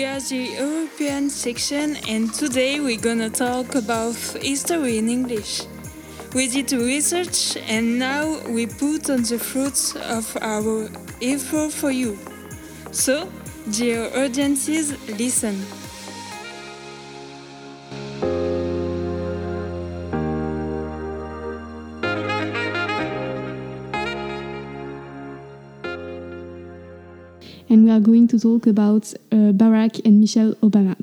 We are the European section, and today we're gonna talk about history in English. We did research, and now we put on the fruits of our effort for you. So, dear audiences, listen. And we are going to talk about uh, Barack and Michelle Obama.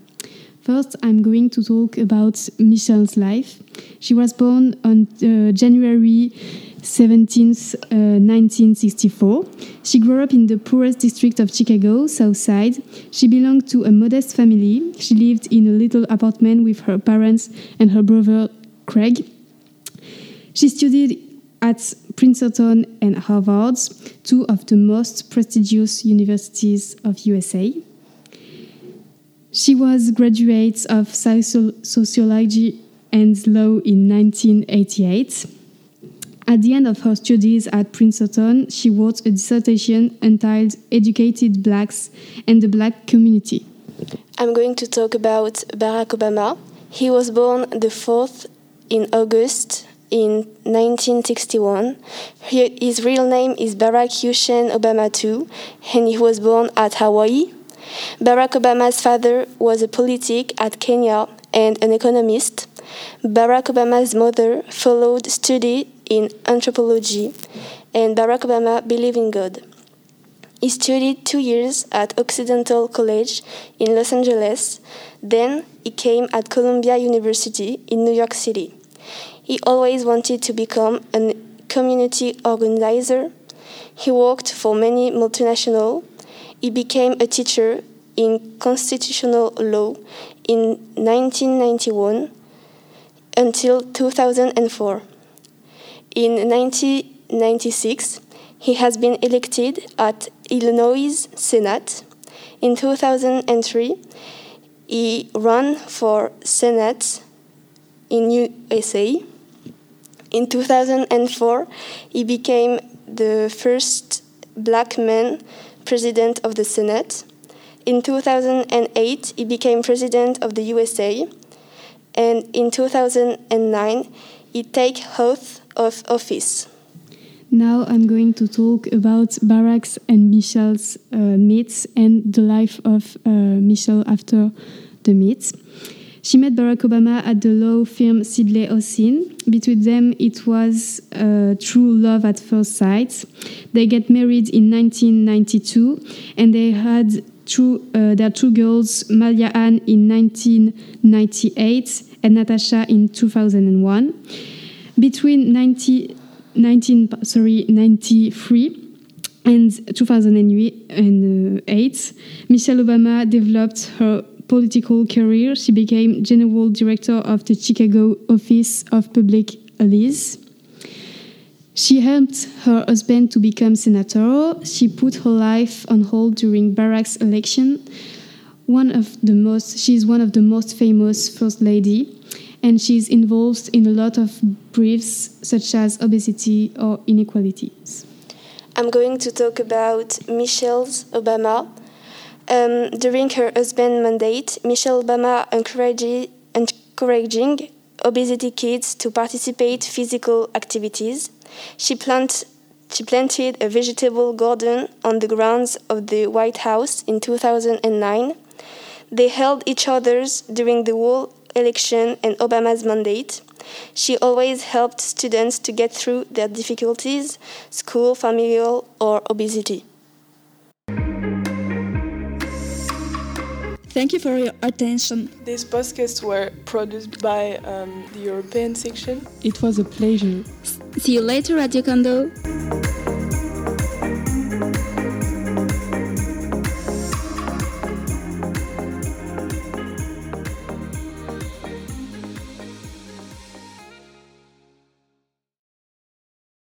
First, I'm going to talk about Michelle's life. She was born on uh, January 17th, uh, 1964. She grew up in the poorest district of Chicago, South Side. She belonged to a modest family. She lived in a little apartment with her parents and her brother Craig. She studied at Princeton and Harvard, two of the most prestigious universities of USA. She was graduate of sociology and law in 1988. At the end of her studies at Princeton, she wrote a dissertation entitled Educated Blacks and the Black Community. I'm going to talk about Barack Obama. He was born the 4th in August in 1961. His real name is Barack Hussein Obama II, and he was born at Hawaii. Barack Obama's father was a politic at Kenya and an economist. Barack Obama's mother followed study in anthropology, and Barack Obama believed in God. He studied two years at Occidental College in Los Angeles. Then he came at Columbia University in New York City. He always wanted to become a community organizer. He worked for many multinational. He became a teacher in constitutional law in 1991 until 2004. In 1996, he has been elected at Illinois Senate. In 2003, he ran for Senate in USA. In 2004, he became the first black man president of the Senate. In 2008, he became president of the USA. And in 2009, he took oath of office. Now I'm going to talk about Barack's and Michelle's uh, meets and the life of uh, Michelle after the meets. She met Barack Obama at the law firm Sidley Austin. Between them, it was uh, true love at first sight. They get married in 1992, and they had two, uh, their two girls, Malia Ann in 1998 and Natasha in 2001. Between 90, 19, sorry, 93 and 2008, Michelle Obama developed her political career, she became general director of the Chicago Office of Public Allies. She helped her husband to become senator. She put her life on hold during Barack's election. One of the most, she's one of the most famous first lady, and she's involved in a lot of briefs such as obesity or inequalities. I'm going to talk about Michelle Obama, um, during her husband's mandate, Michelle Obama encouraged, encouraging obesity kids to participate physical activities. She, she planted a vegetable garden on the grounds of the White House in 2009. They held each other's during the whole election and Obama's mandate. She always helped students to get through their difficulties, school, familial, or obesity. Thank you for your attention. These podcasts were produced by um, the European section. It was a pleasure. See you later, Radio Kondo.